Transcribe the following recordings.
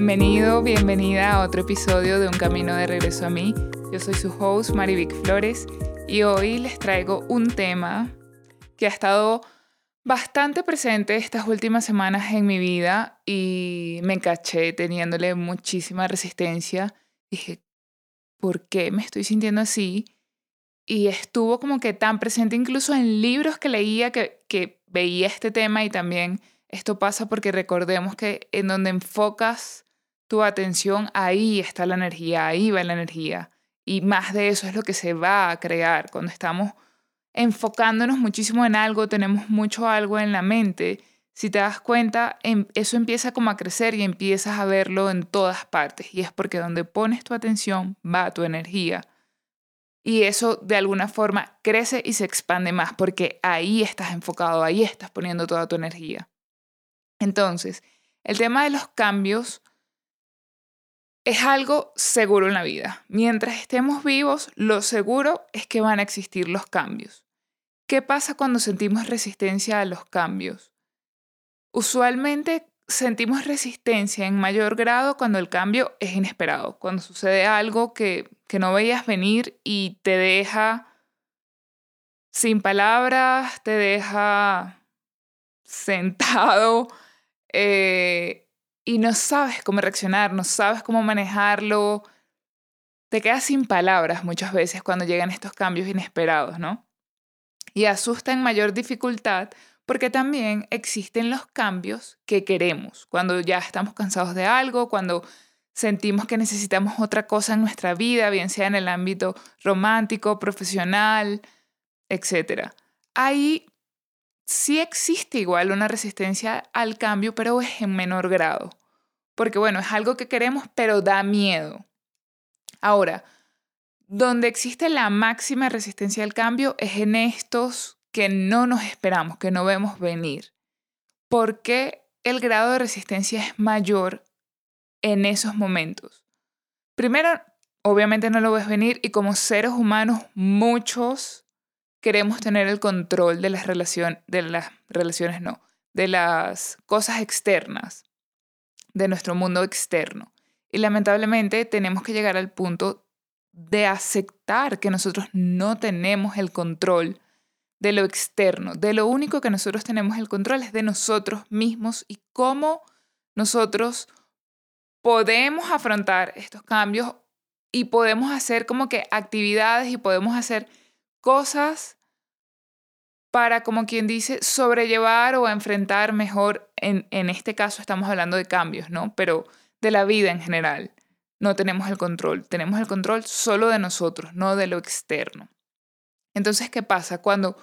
Bienvenido, bienvenida a otro episodio de Un Camino de Regreso a mí. Yo soy su host, Marivic Flores, y hoy les traigo un tema que ha estado bastante presente estas últimas semanas en mi vida y me caché teniéndole muchísima resistencia. Dije, ¿por qué me estoy sintiendo así? Y estuvo como que tan presente incluso en libros que leía que, que veía este tema y también esto pasa porque recordemos que en donde enfocas tu atención, ahí está la energía, ahí va la energía. Y más de eso es lo que se va a crear cuando estamos enfocándonos muchísimo en algo, tenemos mucho algo en la mente, si te das cuenta, em, eso empieza como a crecer y empiezas a verlo en todas partes. Y es porque donde pones tu atención va tu energía. Y eso de alguna forma crece y se expande más porque ahí estás enfocado, ahí estás poniendo toda tu energía. Entonces, el tema de los cambios es algo seguro en la vida. Mientras estemos vivos, lo seguro es que van a existir los cambios. ¿Qué pasa cuando sentimos resistencia a los cambios? Usualmente sentimos resistencia en mayor grado cuando el cambio es inesperado, cuando sucede algo que, que no veías venir y te deja sin palabras, te deja sentado eh, y no sabes cómo reaccionar, no sabes cómo manejarlo. Te quedas sin palabras muchas veces cuando llegan estos cambios inesperados, ¿no? Y asusta en mayor dificultad porque también existen los cambios que queremos, cuando ya estamos cansados de algo, cuando sentimos que necesitamos otra cosa en nuestra vida, bien sea en el ámbito romántico, profesional, etc. Ahí sí existe igual una resistencia al cambio, pero es en menor grado. Porque bueno, es algo que queremos, pero da miedo. Ahora, donde existe la máxima resistencia al cambio es en estos que no nos esperamos, que no vemos venir. Porque el grado de resistencia es mayor en esos momentos. Primero, obviamente no lo ves venir y como seres humanos muchos queremos tener el control de las relaciones, de las relaciones no, de las cosas externas, de nuestro mundo externo. Y lamentablemente tenemos que llegar al punto de aceptar que nosotros no tenemos el control de lo externo. De lo único que nosotros tenemos el control es de nosotros mismos y cómo nosotros podemos afrontar estos cambios y podemos hacer como que actividades y podemos hacer cosas para, como quien dice, sobrellevar o enfrentar mejor, en, en este caso estamos hablando de cambios, ¿no? Pero de la vida en general. No tenemos el control, tenemos el control solo de nosotros, no de lo externo. Entonces, ¿qué pasa? Cuando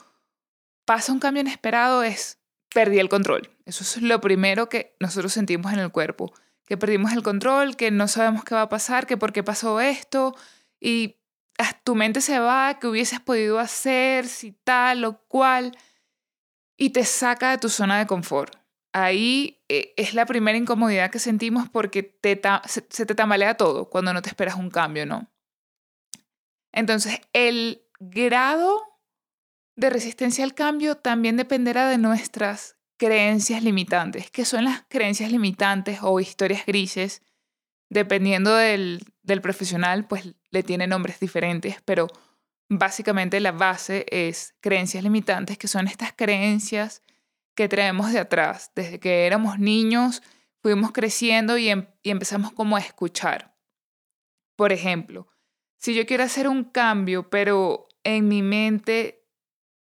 pasa un cambio inesperado es, perdí el control. Eso es lo primero que nosotros sentimos en el cuerpo, que perdimos el control, que no sabemos qué va a pasar, que por qué pasó esto, y tu mente se va, que hubieses podido hacer, si tal o cual, y te saca de tu zona de confort. Ahí eh, es la primera incomodidad que sentimos porque te se, se te tambalea todo cuando no te esperas un cambio, ¿no? Entonces, el grado de resistencia al cambio también dependerá de nuestras creencias limitantes. ¿Qué son las creencias limitantes o historias grises? Dependiendo del, del profesional, pues le tiene nombres diferentes, pero básicamente la base es creencias limitantes, que son estas creencias que traemos de atrás. Desde que éramos niños, fuimos creciendo y, em, y empezamos como a escuchar. Por ejemplo, si yo quiero hacer un cambio, pero en mi mente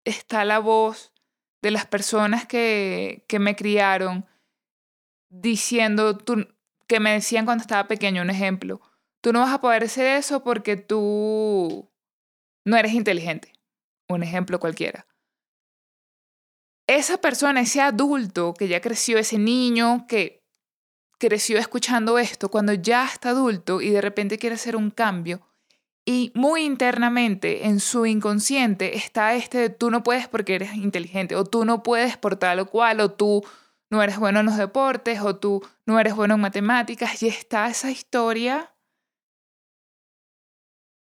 está la voz de las personas que, que me criaron diciendo, tú, que me decían cuando estaba pequeño, un ejemplo, Tú no vas a poder hacer eso porque tú no eres inteligente. Un ejemplo cualquiera. Esa persona, ese adulto que ya creció, ese niño que creció escuchando esto, cuando ya está adulto y de repente quiere hacer un cambio, y muy internamente en su inconsciente está este de tú no puedes porque eres inteligente, o tú no puedes por tal o cual, o tú no eres bueno en los deportes, o tú no eres bueno en matemáticas, y está esa historia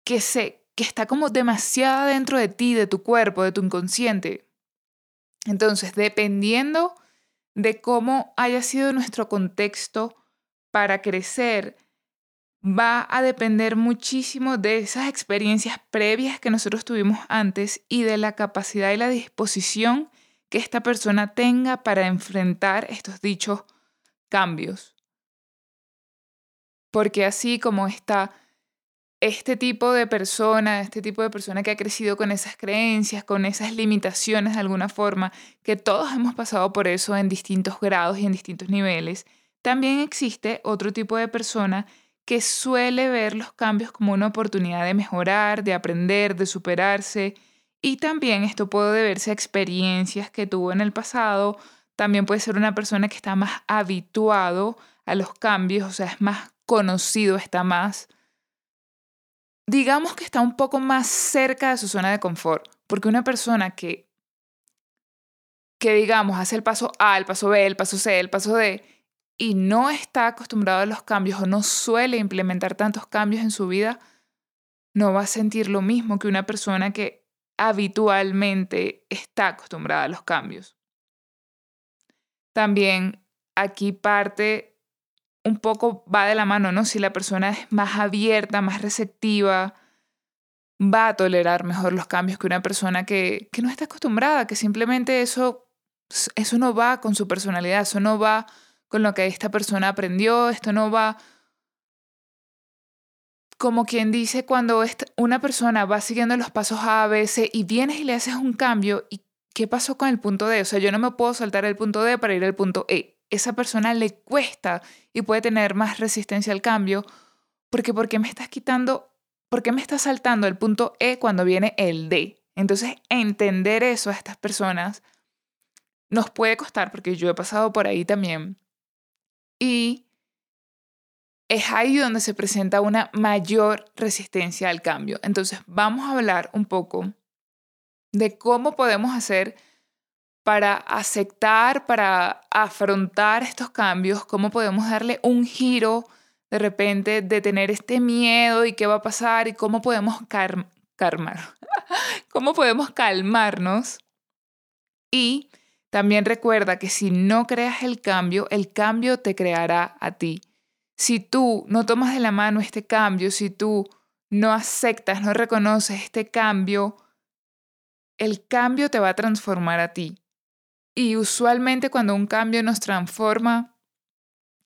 que, se, que está como demasiada dentro de ti, de tu cuerpo, de tu inconsciente. Entonces, dependiendo de cómo haya sido nuestro contexto para crecer va a depender muchísimo de esas experiencias previas que nosotros tuvimos antes y de la capacidad y la disposición que esta persona tenga para enfrentar estos dichos cambios. Porque así como está este tipo de persona, este tipo de persona que ha crecido con esas creencias, con esas limitaciones de alguna forma, que todos hemos pasado por eso en distintos grados y en distintos niveles, también existe otro tipo de persona que suele ver los cambios como una oportunidad de mejorar, de aprender, de superarse. Y también esto puede deberse a experiencias que tuvo en el pasado. También puede ser una persona que está más habituado a los cambios, o sea, es más conocido, está más digamos que está un poco más cerca de su zona de confort, porque una persona que, que digamos, hace el paso A, el paso B, el paso C, el paso D, y no está acostumbrado a los cambios o no suele implementar tantos cambios en su vida, no va a sentir lo mismo que una persona que habitualmente está acostumbrada a los cambios. También aquí parte un poco va de la mano, ¿no? Si la persona es más abierta, más receptiva, va a tolerar mejor los cambios que una persona que, que no está acostumbrada, que simplemente eso, eso no va con su personalidad, eso no va con lo que esta persona aprendió, esto no va como quien dice cuando una persona va siguiendo los pasos A, B, C y vienes y le haces un cambio y ¿qué pasó con el punto D? O sea, yo no me puedo saltar el punto D para ir al punto E esa persona le cuesta y puede tener más resistencia al cambio, porque ¿por qué me estás quitando, por qué me estás saltando el punto E cuando viene el D? Entonces, entender eso a estas personas nos puede costar, porque yo he pasado por ahí también. Y es ahí donde se presenta una mayor resistencia al cambio. Entonces, vamos a hablar un poco de cómo podemos hacer para aceptar, para afrontar estos cambios, cómo podemos darle un giro de repente de tener este miedo y qué va a pasar y cómo podemos cómo podemos calmarnos. Y también recuerda que si no creas el cambio, el cambio te creará a ti. Si tú no tomas de la mano este cambio, si tú no aceptas, no reconoces este cambio, el cambio te va a transformar a ti. Y usualmente cuando un cambio nos transforma,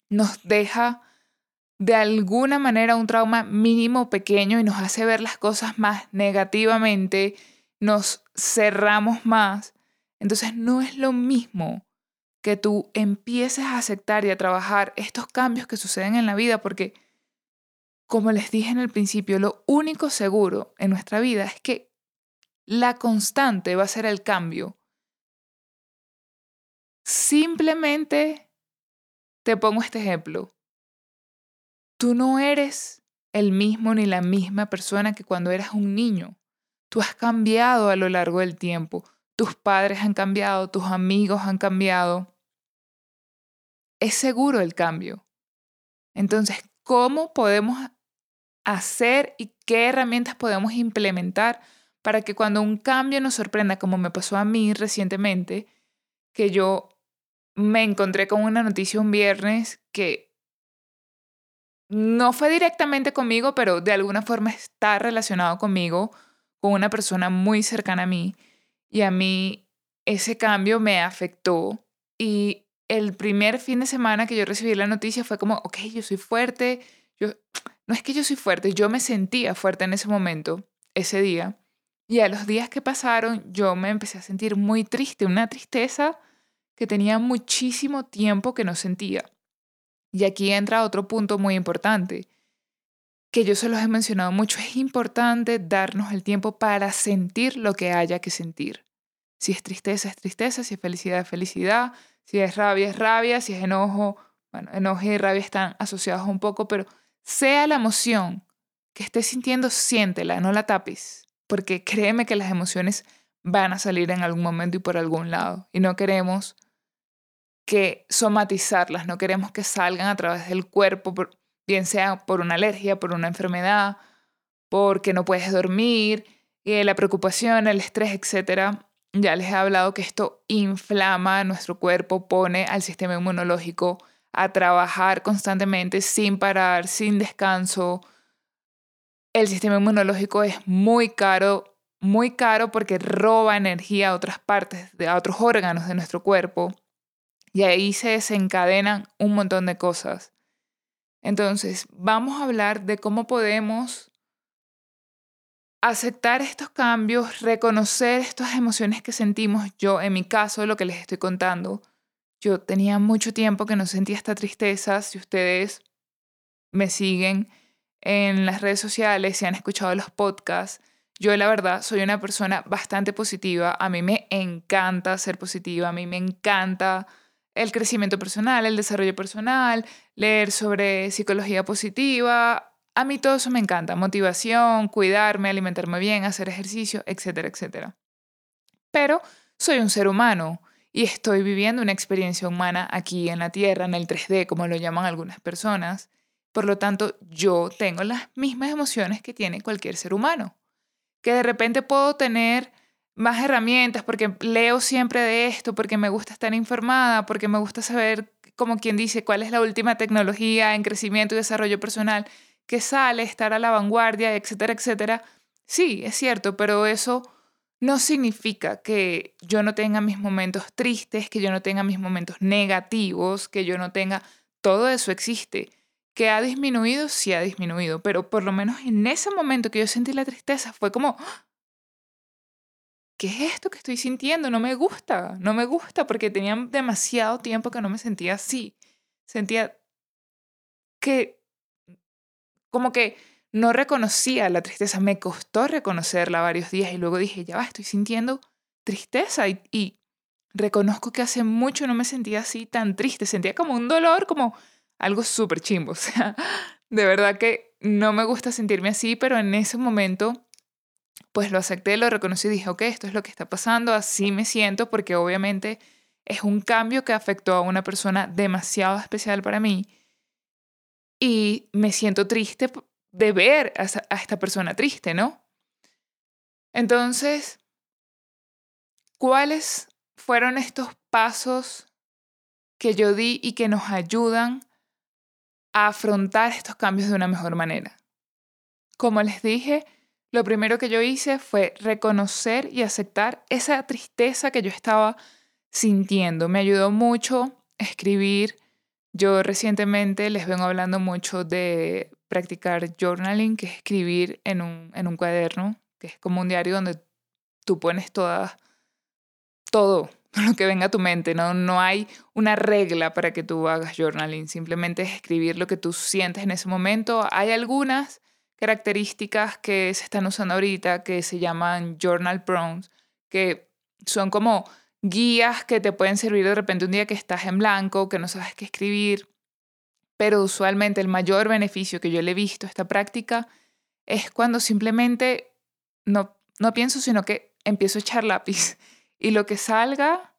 nos deja de alguna manera un trauma mínimo pequeño y nos hace ver las cosas más negativamente, nos cerramos más. Entonces no es lo mismo que tú empieces a aceptar y a trabajar estos cambios que suceden en la vida, porque como les dije en el principio, lo único seguro en nuestra vida es que la constante va a ser el cambio Simplemente te pongo este ejemplo. Tú no eres el mismo ni la misma persona que cuando eras un niño. Tú has cambiado a lo largo del tiempo. Tus padres han cambiado, tus amigos han cambiado. Es seguro el cambio. Entonces, ¿cómo podemos hacer y qué herramientas podemos implementar para que cuando un cambio nos sorprenda, como me pasó a mí recientemente, que yo me encontré con una noticia un viernes que no fue directamente conmigo, pero de alguna forma está relacionado conmigo, con una persona muy cercana a mí. Y a mí ese cambio me afectó. Y el primer fin de semana que yo recibí la noticia fue como, ok, yo soy fuerte. Yo, no es que yo soy fuerte, yo me sentía fuerte en ese momento, ese día. Y a los días que pasaron, yo me empecé a sentir muy triste, una tristeza que tenía muchísimo tiempo que no sentía. Y aquí entra otro punto muy importante, que yo se los he mencionado mucho, es importante darnos el tiempo para sentir lo que haya que sentir. Si es tristeza, es tristeza, si es felicidad, es felicidad, si es rabia, es rabia, si es enojo, bueno, enojo y rabia están asociados un poco, pero sea la emoción que estés sintiendo, siéntela, no la tapes, porque créeme que las emociones van a salir en algún momento y por algún lado, y no queremos que somatizarlas, no queremos que salgan a través del cuerpo, bien sea por una alergia, por una enfermedad, porque no puedes dormir, eh, la preocupación, el estrés, etc. Ya les he hablado que esto inflama nuestro cuerpo, pone al sistema inmunológico a trabajar constantemente sin parar, sin descanso. El sistema inmunológico es muy caro, muy caro porque roba energía a otras partes, a otros órganos de nuestro cuerpo. Y ahí se desencadenan un montón de cosas. Entonces, vamos a hablar de cómo podemos aceptar estos cambios, reconocer estas emociones que sentimos. Yo, en mi caso, lo que les estoy contando, yo tenía mucho tiempo que no sentía esta tristeza. Si ustedes me siguen en las redes sociales, si han escuchado los podcasts, yo la verdad soy una persona bastante positiva. A mí me encanta ser positiva, a mí me encanta el crecimiento personal, el desarrollo personal, leer sobre psicología positiva. A mí todo eso me encanta, motivación, cuidarme, alimentarme bien, hacer ejercicio, etcétera, etcétera. Pero soy un ser humano y estoy viviendo una experiencia humana aquí en la Tierra, en el 3D, como lo llaman algunas personas. Por lo tanto, yo tengo las mismas emociones que tiene cualquier ser humano. Que de repente puedo tener más herramientas, porque leo siempre de esto, porque me gusta estar informada, porque me gusta saber, como quien dice, cuál es la última tecnología en crecimiento y desarrollo personal que sale, estar a la vanguardia, etcétera, etcétera. Sí, es cierto, pero eso no significa que yo no tenga mis momentos tristes, que yo no tenga mis momentos negativos, que yo no tenga... Todo eso existe. Que ha disminuido, sí ha disminuido, pero por lo menos en ese momento que yo sentí la tristeza fue como, ¿qué es esto que estoy sintiendo? No me gusta, no me gusta porque tenía demasiado tiempo que no me sentía así. Sentía que, como que no reconocía la tristeza, me costó reconocerla varios días y luego dije, ya va, estoy sintiendo tristeza y, reconozco que hace mucho no me sentía así tan triste, sentía como un dolor, como algo súper chimbo, o sea, de verdad que no me gusta sentirme así, pero en ese momento pues lo acepté, lo reconocí y dije, ok, esto es lo que está pasando, así me siento, porque obviamente es un cambio que afectó a una persona demasiado especial para mí. Y me siento triste de ver a, esta persona triste, ¿no? Entonces, ¿cuáles fueron estos pasos que yo di y que nos ayudan a afrontar estos cambios de una mejor manera? Como les dije, lo primero que yo hice fue reconocer y aceptar esa tristeza que yo estaba sintiendo. Me ayudó mucho escribir. Yo recientemente les vengo hablando mucho de practicar journaling, que es escribir en un, en un cuaderno, que es como un diario donde tú pones toda, todo lo que venga a tu mente. ¿no? no hay una regla para que tú hagas journaling, simplemente es escribir lo que tú sientes en ese momento. Hay algunas características que se están usando ahorita que se llaman journal prompts, que son como guías que te pueden servir de repente un día que estás en blanco, que no sabes qué escribir, pero usualmente el mayor beneficio que yo le he visto a esta práctica es cuando simplemente no, no pienso, sino que empiezo a echar lápiz. Y lo que salga,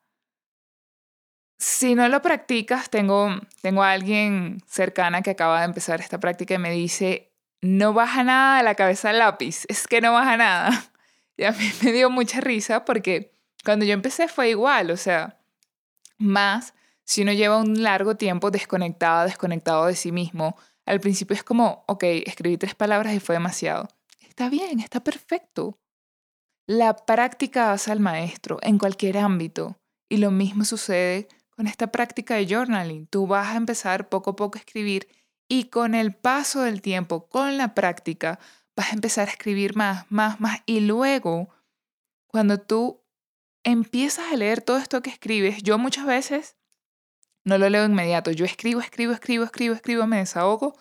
si no lo practicas, tengo, tengo a alguien cercana que acaba de empezar esta práctica y me dice, no baja nada de la cabeza al lápiz, es que no baja nada. Y a mí me dio mucha risa porque cuando yo empecé fue igual, o sea, más si uno lleva un largo tiempo desconectado, desconectado de sí mismo, al principio es como, ok, escribí tres palabras y fue demasiado. Está bien, está perfecto. La práctica hace al maestro en cualquier ámbito y lo mismo sucede con esta práctica de journaling. Tú vas a empezar poco a poco a escribir y con el paso del tiempo, con la práctica, vas a empezar a escribir más, más, más. Y luego, cuando tú empiezas a leer todo esto que escribes, yo muchas veces no lo leo inmediato. Yo escribo, escribo, escribo, escribo, escribo, me desahogo.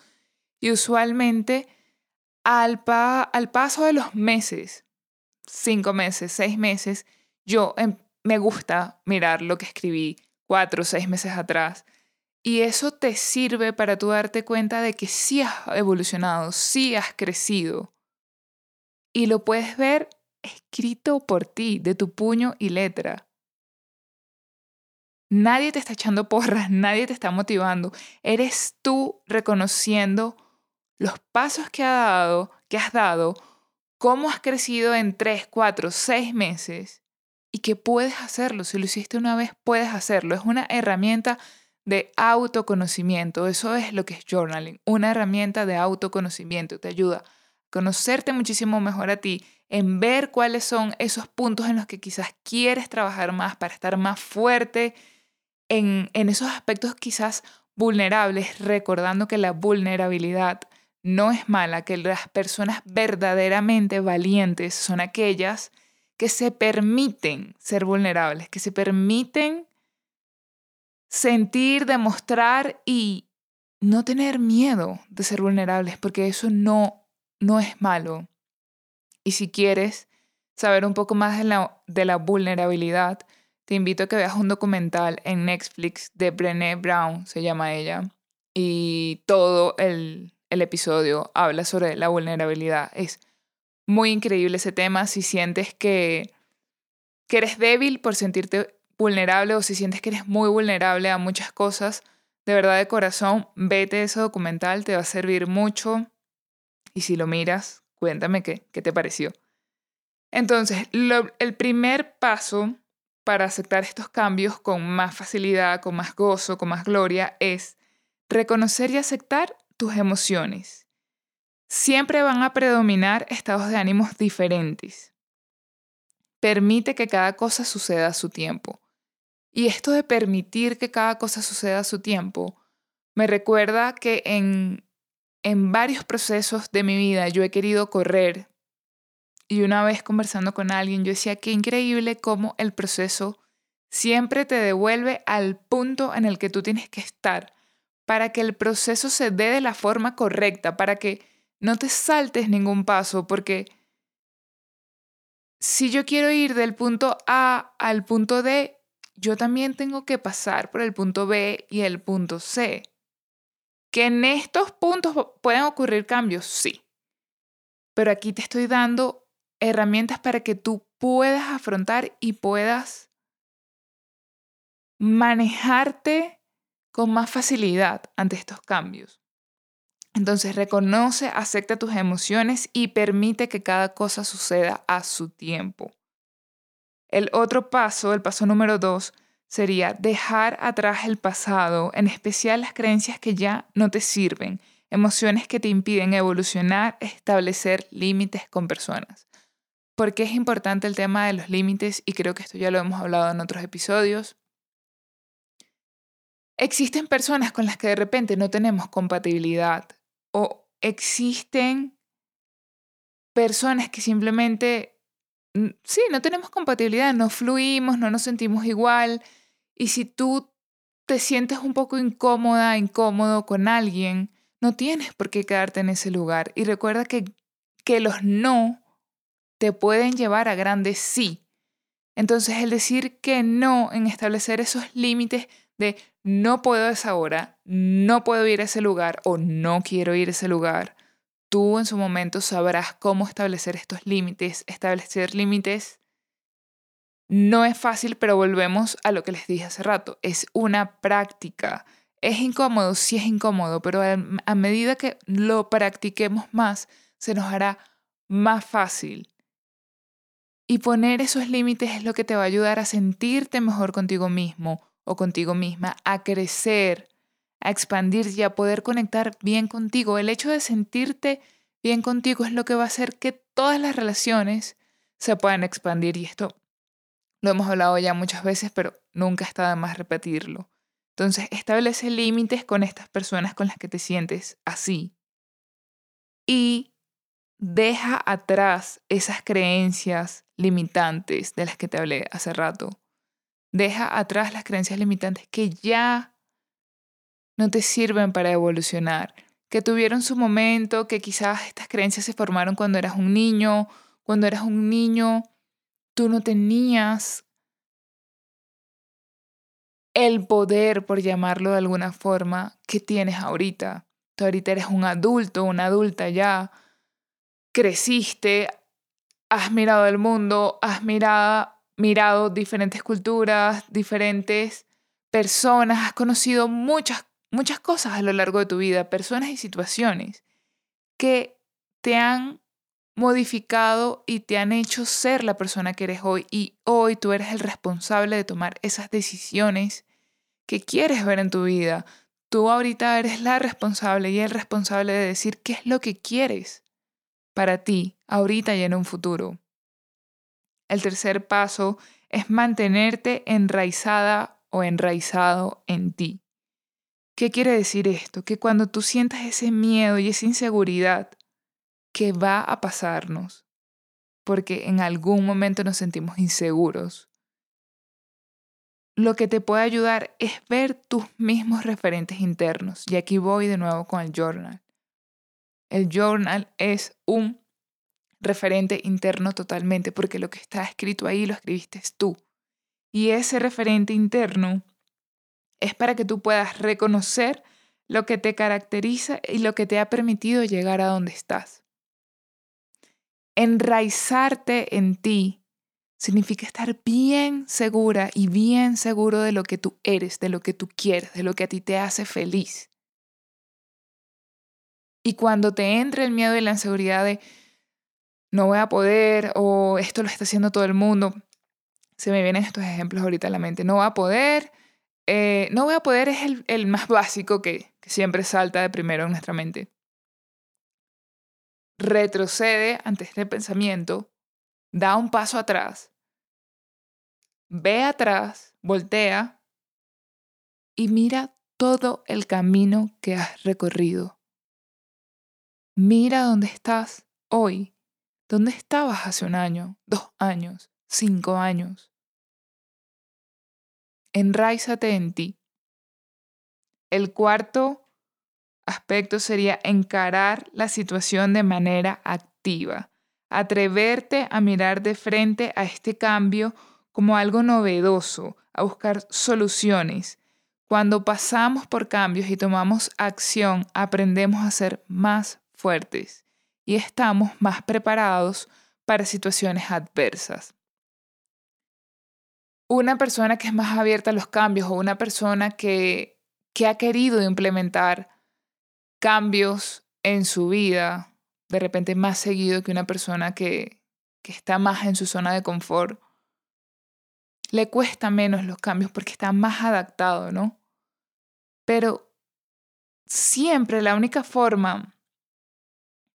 Y usualmente al, al paso de los meses, cinco meses, seis meses, yo em, me gusta mirar lo que escribí cuatro o seis meses atrás y eso te sirve para tú darte cuenta de que sí has evolucionado, sí has crecido. Y lo puedes ver escrito por ti, de tu puño y letra. Nadie te está echando porras, nadie te está motivando. Eres tú reconociendo los pasos que, ha dado, que has dado, cómo has crecido en tres, cuatro, seis meses y que puedes hacerlo. Si lo hiciste una vez, puedes hacerlo. Es una herramienta de autoconocimiento. Eso es lo que es journaling, una herramienta de autoconocimiento. Te ayuda a conocerte muchísimo mejor a ti, en ver cuáles son esos puntos en los que quizás quieres trabajar más para estar más fuerte en, en esos aspectos quizás vulnerables, recordando que la vulnerabilidad no es mala, que las personas verdaderamente valientes son aquellas que se permiten ser vulnerables, que se permiten sentir, demostrar y no tener miedo de ser vulnerables, porque eso no, no es malo. Y si quieres saber un poco más de la, de la vulnerabilidad, te invito a que veas un documental en Netflix de Brené Brown, se llama ella, y todo el, el episodio habla sobre la vulnerabilidad. Es muy increíble ese tema si sientes que, que eres débil por sentirte vulnerable o si sientes que eres muy vulnerable a muchas cosas, de verdad de corazón, vete ese documental, te va a servir mucho. Y si lo miras, cuéntame qué, qué te pareció. Entonces, el primer paso para aceptar estos cambios con más facilidad, con más gozo, con más gloria, es reconocer y aceptar tus emociones. Siempre van a predominar estados de ánimos diferentes. Permite que cada cosa suceda a su tiempo. Y esto de permitir que cada cosa suceda a su tiempo, me recuerda que en, en varios procesos de mi vida yo he querido correr. Y una vez conversando con alguien, yo decía, qué increíble cómo el proceso siempre te devuelve al punto en el que tú tienes que estar para que el proceso se dé de la forma correcta, para que no te saltes ningún paso, porque si yo quiero ir del punto A al punto D, yo también tengo que pasar por el punto B y el punto C. Que en estos puntos pueden ocurrir cambios, sí. Pero aquí te estoy dando herramientas para que tú puedas afrontar y puedas manejarte con más facilidad ante estos cambios. Entonces reconoce, acepta tus emociones y permite que cada cosa suceda a su tiempo. El otro paso, el paso número dos, sería dejar atrás el pasado, en especial las creencias que ya no te sirven, emociones que te impiden evolucionar, establecer límites con personas. ¿Por qué es importante el tema de los límites? Y creo que esto ya lo hemos hablado en otros episodios. Existen personas con las que de repente no tenemos compatibilidad o existen personas que simplemente sí, no tenemos compatibilidad, no fluimos, no nos sentimos igual. Y si tú te sientes un poco incómoda, incómodo con alguien, no tienes por qué quedarte en ese lugar. Y recuerda que, que los no te pueden llevar a grandes sí. Entonces el decir que no, en establecer esos límites de no puedo a esa hora, no puedo ir a ese lugar o no quiero ir a ese lugar, tú en su momento sabrás cómo establecer estos límites. Establecer límites no es fácil, pero volvemos a lo que les dije hace rato. Es una práctica. Es incómodo, sí es incómodo, pero a, medida que lo practiquemos más, se nos hará más fácil. Y poner esos límites es lo que te va a ayudar a sentirte mejor contigo mismo o contigo misma, a crecer, a expandir y a poder conectar bien contigo. El hecho de sentirte bien contigo es lo que va a hacer que todas las relaciones se puedan expandir y esto lo hemos hablado ya muchas veces, pero nunca está de más repetirlo. Entonces, establece límites con estas personas con las que te sientes así. Y deja atrás esas creencias limitantes de las que te hablé hace rato. Deja atrás las creencias limitantes que ya no te sirven para evolucionar, que tuvieron su momento, que quizás estas creencias se formaron cuando eras un niño, cuando eras un niño tú no tenías el poder, por llamarlo de alguna forma, que tienes ahorita. Tú ahorita eres un adulto, una adulta ya, creciste, has mirado el mundo, has mirado, mirado diferentes culturas, diferentes personas, has conocido muchas muchas cosas a lo largo de tu vida, personas y situaciones que te han modificado y te han hecho ser la persona que eres hoy y hoy tú eres el responsable de tomar esas decisiones qué quieres ver en tu vida. Tú ahorita eres la responsable y el responsable de decir qué es lo que quieres para ti, ahorita y en un futuro. El tercer paso es mantenerte enraizada o enraizado en ti. ¿Qué quiere decir esto? Que cuando tú sientas ese miedo y esa inseguridad, que va a pasarnos, porque en algún momento nos sentimos inseguros, lo que te puede ayudar es ver tus mismos referentes internos. Y aquí voy de nuevo con el journal. El journal es un referente interno totalmente, porque lo que está escrito ahí lo escribiste tú. Y ese referente interno es para que tú puedas reconocer lo que te caracteriza y lo que te ha permitido llegar a donde estás. Enraizarte en ti significa estar bien segura y bien seguro de lo que tú eres, de lo que tú quieres, de lo que a ti te hace feliz. Y cuando te entre el miedo y la inseguridad de, no voy a poder o esto lo está haciendo todo el mundo. Se me vienen estos ejemplos ahorita a la mente. No voy a poder. Eh, no voy a poder es el, más básico que, que siempre salta de primero en nuestra mente. Retrocede ante este pensamiento, da un paso atrás, ve atrás, voltea y mira todo el camino que has recorrido. Mira dónde estás hoy ¿Dónde estabas hace un año, dos años, cinco años? Enraízate en ti. El cuarto aspecto sería encarar la situación de manera activa, atreverte a mirar de frente a este cambio como algo novedoso, a buscar soluciones. Cuando pasamos por cambios y tomamos acción, aprendemos a ser más fuertes y estamos más preparados para situaciones adversas. Una persona que es más abierta a los cambios o una persona que, que ha querido implementar cambios en su vida, de repente más seguido que una persona que, que está más en su zona de confort, le cuesta menos los cambios porque está más adaptado, ¿no? Pero siempre la única forma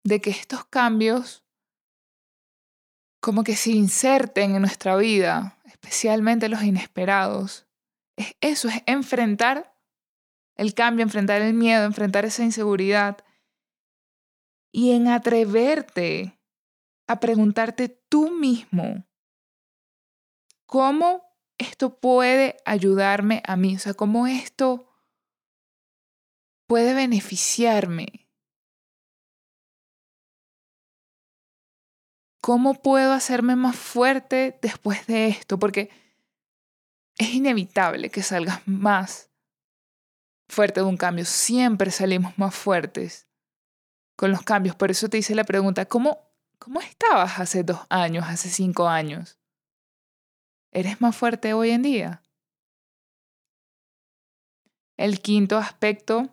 de que estos cambios como que se inserten en nuestra vida, especialmente los inesperados. Es eso, es enfrentar el cambio, enfrentar el miedo, enfrentar esa inseguridad y en atreverte a preguntarte tú mismo, ¿cómo esto puede ayudarme a mí? O sea, ¿cómo esto puede beneficiarme? ¿Cómo puedo hacerme más fuerte después de esto? Porque es inevitable que salgas más fuerte de un cambio. Siempre salimos más fuertes con los cambios. Por eso te hice la pregunta, ¿cómo, cómo estabas hace dos años, hace cinco años? ¿Eres más fuerte hoy en día? El quinto aspecto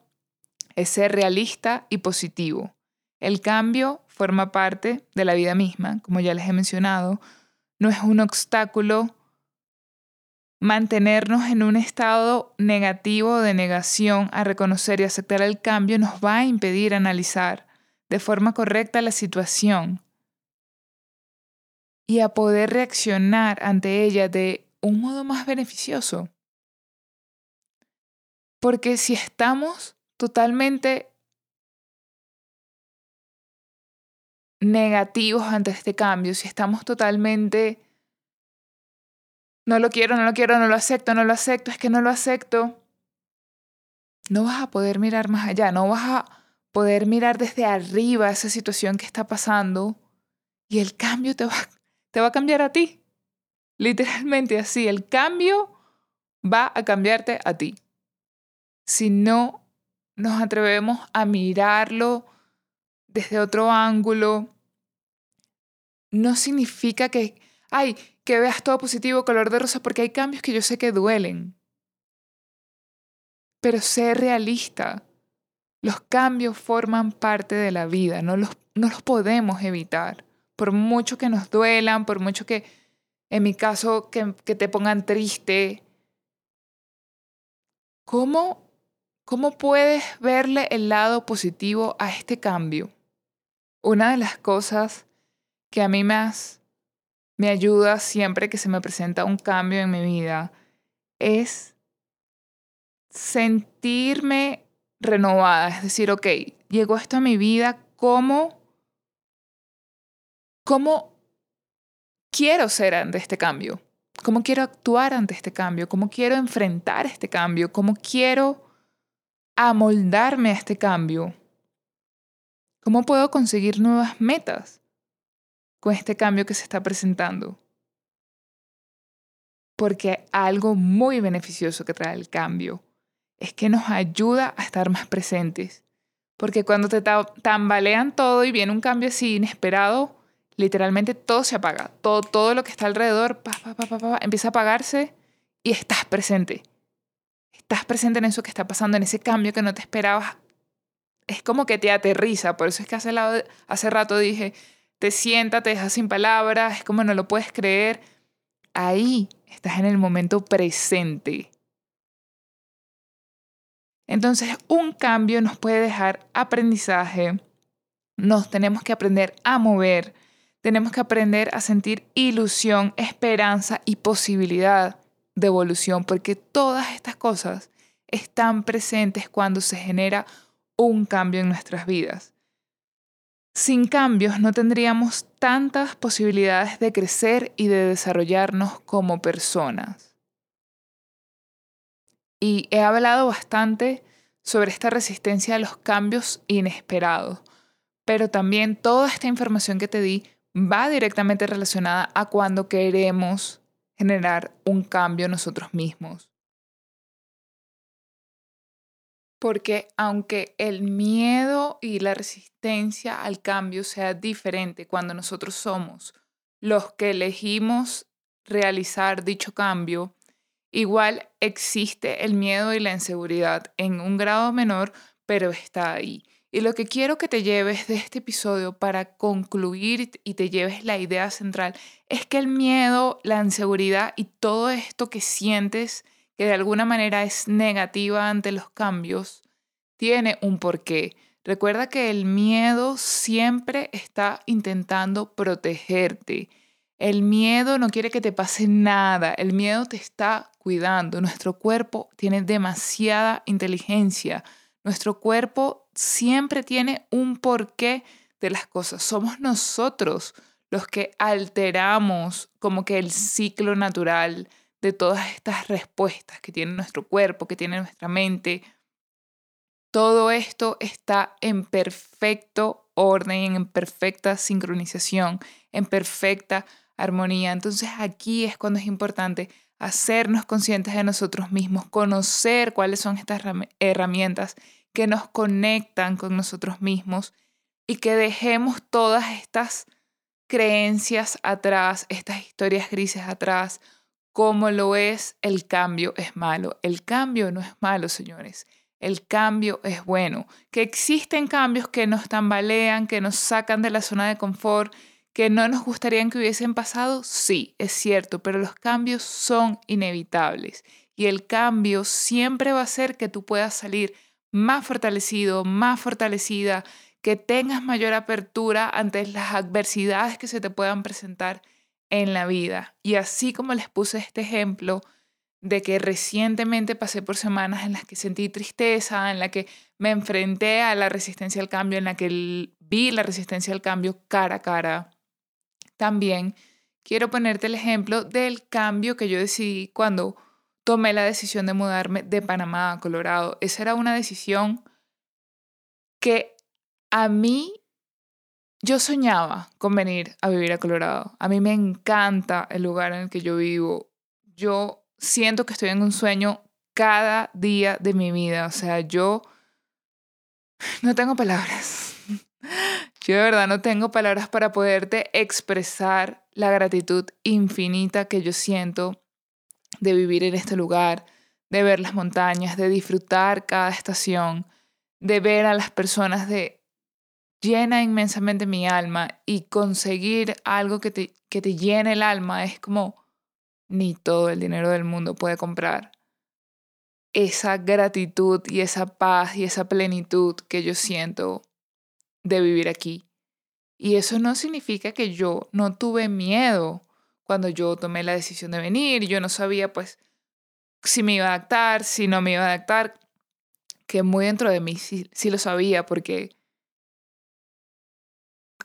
es ser realista y positivo. El cambio forma parte de la vida misma, como ya les he mencionado. No es un obstáculo mantenernos en un estado negativo de negación a reconocer y aceptar el cambio nos va a impedir analizar de forma correcta la situación y a poder reaccionar ante ella de un modo más beneficioso. Porque si estamos totalmente negativos ante este cambio, si estamos totalmente, no lo quiero, no lo quiero, no lo acepto, no lo acepto, es que no lo acepto, no vas a poder mirar más allá, no vas a poder mirar desde arriba esa situación que está pasando y el cambio te va, te va a cambiar a ti. Literalmente así, el cambio va a cambiarte a ti. Si no nos atrevemos a mirarlo desde otro ángulo, no significa que, ay, que veas todo positivo, color de rosa, porque hay cambios que yo sé que duelen. Pero sé realista. Los cambios forman parte de la vida, no los, no los podemos evitar. Por mucho que nos duelan, por mucho que, en mi caso, que, que te pongan triste, ¿cómo, ¿cómo puedes verle el lado positivo a este cambio? Una de las cosas que a mí más me ayuda siempre que se me presenta un cambio en mi vida es sentirme renovada, es decir, ok, llegó esto a mi vida, ¿cómo, cómo quiero ser ante este cambio? ¿Cómo quiero actuar ante este cambio? ¿Cómo quiero enfrentar este cambio? ¿Cómo quiero amoldarme a este cambio? ¿Cómo puedo conseguir nuevas metas con este cambio que se está presentando? Porque algo muy beneficioso que trae el cambio es que nos ayuda a estar más presentes. Porque cuando te tambalean todo y viene un cambio así inesperado, literalmente todo se apaga. Todo, todo lo que está alrededor empieza a apagarse y estás presente. Estás presente en eso que está pasando, en ese cambio que no te esperabas. Es como que te aterriza. Por eso es que hace rato dije, te sienta, te deja sin palabras, es como no lo puedes creer. Ahí estás en el momento presente. Entonces, un cambio nos puede dejar aprendizaje. Nos tenemos que aprender a mover. Tenemos que aprender a sentir ilusión, esperanza y posibilidad de evolución, porque todas estas cosas están presentes cuando se genera un cambio en nuestras vidas. Sin cambios no tendríamos tantas posibilidades de crecer y de desarrollarnos como personas. Y he hablado bastante sobre esta resistencia a los cambios inesperados, pero también toda esta información que te di va directamente relacionada a cuando queremos generar un cambio nosotros mismos. Porque aunque el miedo y la resistencia al cambio sea diferente cuando nosotros somos los que elegimos realizar dicho cambio, Igual existe el miedo y la inseguridad en un grado menor, pero está ahí. Y lo que quiero que te lleves de este episodio para concluir y te lleves la idea central es que el miedo, la inseguridad y todo esto que sientes que de alguna manera es negativa ante los cambios, tiene un porqué. Recuerda que el miedo siempre está intentando protegerte el miedo no quiere que te pase nada, el miedo te está cuidando. Nuestro cuerpo tiene demasiada inteligencia. Nuestro cuerpo siempre tiene un porqué de las cosas. Somos nosotros los que alteramos como que el ciclo natural de todas estas respuestas que tiene nuestro cuerpo, que tiene nuestra mente. Todo esto está en perfecto orden, en perfecta sincronización, en perfecta armonía. Entonces aquí es cuando es importante hacernos conscientes de nosotros mismos, conocer cuáles son estas herramientas que nos conectan con nosotros mismos y que dejemos todas estas creencias atrás, estas historias grises atrás, como lo es el cambio es malo. El cambio no es malo, señores. El cambio es bueno. Que existen cambios que nos tambalean, que nos sacan de la zona de confort, ¿Que no nos gustaría que hubiesen pasado? Sí, es cierto, pero los cambios son inevitables y el cambio siempre va a hacer que tú puedas salir más fortalecido, más fortalecida, que tengas mayor apertura ante las adversidades que se te puedan presentar en la vida. Y así como les puse este ejemplo de que recientemente pasé por semanas en las que sentí tristeza, en la que me enfrenté a la resistencia al cambio, en la que vi la resistencia al cambio cara a cara, también quiero ponerte el ejemplo del cambio que yo decidí cuando tomé la decisión de mudarme de Panamá a Colorado. Esa era una decisión que a mí yo soñaba con venir a vivir a Colorado. A mí me encanta el lugar en el que yo vivo. Yo siento que estoy en un sueño cada día de mi vida. O sea, yo no tengo palabras. Yo de verdad no tengo palabras para poderte expresar la gratitud infinita que yo siento de vivir en este lugar, de ver las montañas, de disfrutar cada estación, de ver a las personas de llena inmensamente mi alma y conseguir algo que te, que te llene el alma es como ni todo el dinero del mundo puede comprar. esa gratitud y esa paz y esa plenitud que yo siento de vivir aquí. Y eso no significa que yo no tuve miedo cuando yo tomé la decisión de venir. Yo no sabía pues si me iba a adaptar, si no me iba a adaptar, que muy dentro de mí sí, sí lo sabía porque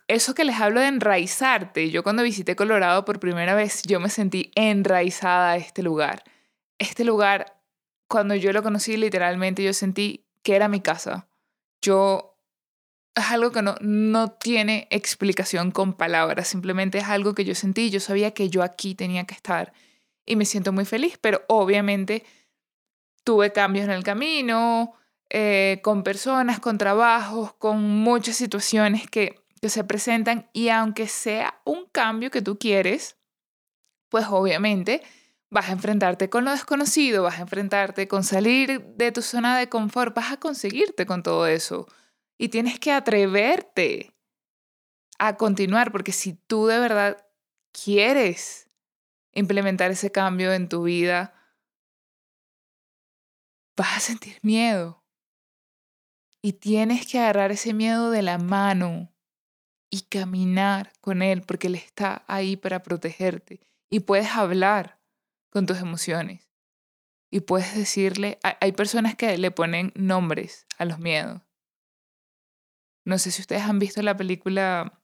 eso que les hablo de enraizarte, yo cuando visité Colorado por primera vez, yo me sentí enraizada a este lugar. Este lugar, cuando yo lo conocí, literalmente yo sentí que era mi casa. Yo, es algo que no, no tiene explicación con palabras, simplemente es algo que yo sentí, yo sabía que yo aquí tenía que estar y me siento muy feliz, pero obviamente tuve cambios en el camino, eh, con personas, con trabajos, con muchas situaciones que que se presentan y aunque sea un cambio que tú quieres, pues obviamente vas a enfrentarte con lo desconocido, vas a enfrentarte con salir de tu zona de confort, vas a conseguirte con todo eso. Y tienes que atreverte a continuar, porque si tú de verdad quieres implementar ese cambio en tu vida, vas a sentir miedo. Y tienes que agarrar ese miedo de la mano y caminar con Él porque Él está ahí para protegerte. Y puedes hablar con tus emociones. Y puedes decirle, hay personas que le ponen nombres a los miedos. No sé si ustedes han visto la película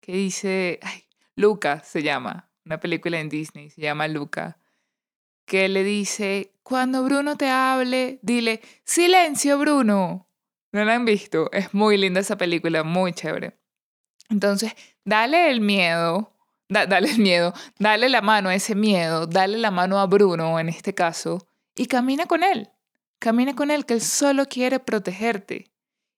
que dice, ay, Luca se llama, una película en Disney, se llama Luca, que le dice, cuando Bruno te hable, dile, silencio Bruno. ¿No la han visto? Es muy linda esa película, muy chévere. Entonces, dale el miedo, dale el miedo, dale la mano a ese miedo, dale la mano a Bruno en este caso y camina con él. Camina con él, que él solo quiere protegerte.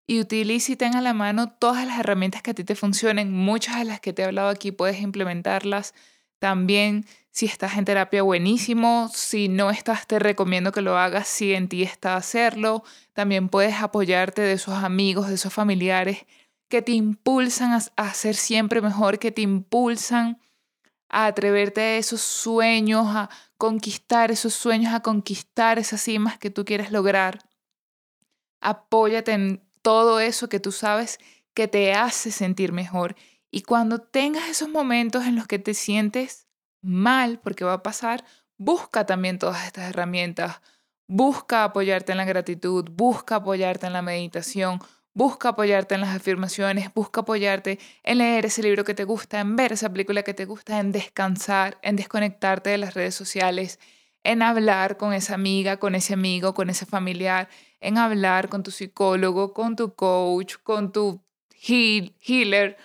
Y utiliza y tenga a la mano todas las herramientas que a ti te funcionen. Muchas de las que te he hablado aquí puedes implementarlas. También, si estás en terapia, buenísimo. Si no estás, te recomiendo que lo hagas si en ti está hacerlo. También puedes apoyarte de esos amigos, de esos familiares que te impulsan a, ser siempre mejor, que te impulsan a atreverte a esos sueños, a conquistar esos sueños, a conquistar esas cimas que tú quieres lograr. Apóyate en todo eso que tú sabes que te hace sentir mejor. Y cuando tengas esos momentos en los que te sientes mal, porque va a pasar, busca también todas estas herramientas. Busca apoyarte en la gratitud, busca apoyarte en la meditación, Busca apoyarte en las afirmaciones, busca apoyarte en leer ese libro que te gusta, en ver esa película que te gusta, en descansar, en desconectarte de las redes sociales, en hablar con esa amiga, con ese amigo, con ese familiar, en hablar con tu psicólogo, con tu coach, con tu healer,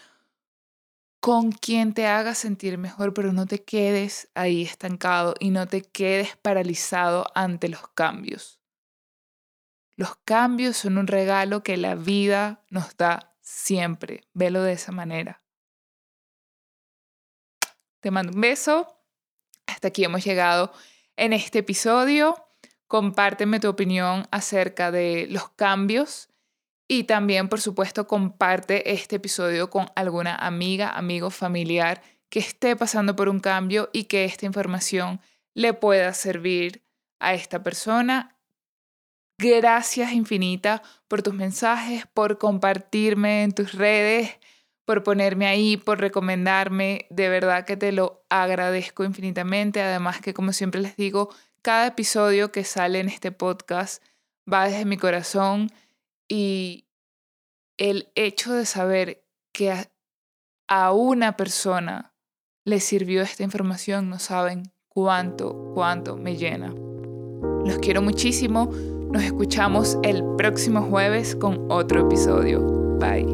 con quien te haga sentir mejor, pero no te quedes ahí estancado y no te quedes paralizado ante los cambios. Los cambios son un regalo que la vida nos da siempre. Velo de esa manera. Te mando un beso. Hasta aquí hemos llegado en este episodio. Compárteme tu opinión acerca de los cambios y también, por supuesto, comparte este episodio con alguna amiga, amigo, familiar que esté pasando por un cambio y que esta información le pueda servir a esta persona Gracias infinita por tus mensajes, por compartirme en tus redes, por ponerme ahí, por recomendarme. De verdad que te lo agradezco infinitamente. Además que, como siempre les digo, cada episodio que sale en este podcast va desde mi corazón y el hecho de saber que a, a una persona le sirvió esta información, no saben cuánto, cuánto me llena. Los quiero muchísimo. Nos escuchamos el próximo jueves con otro episodio. Bye.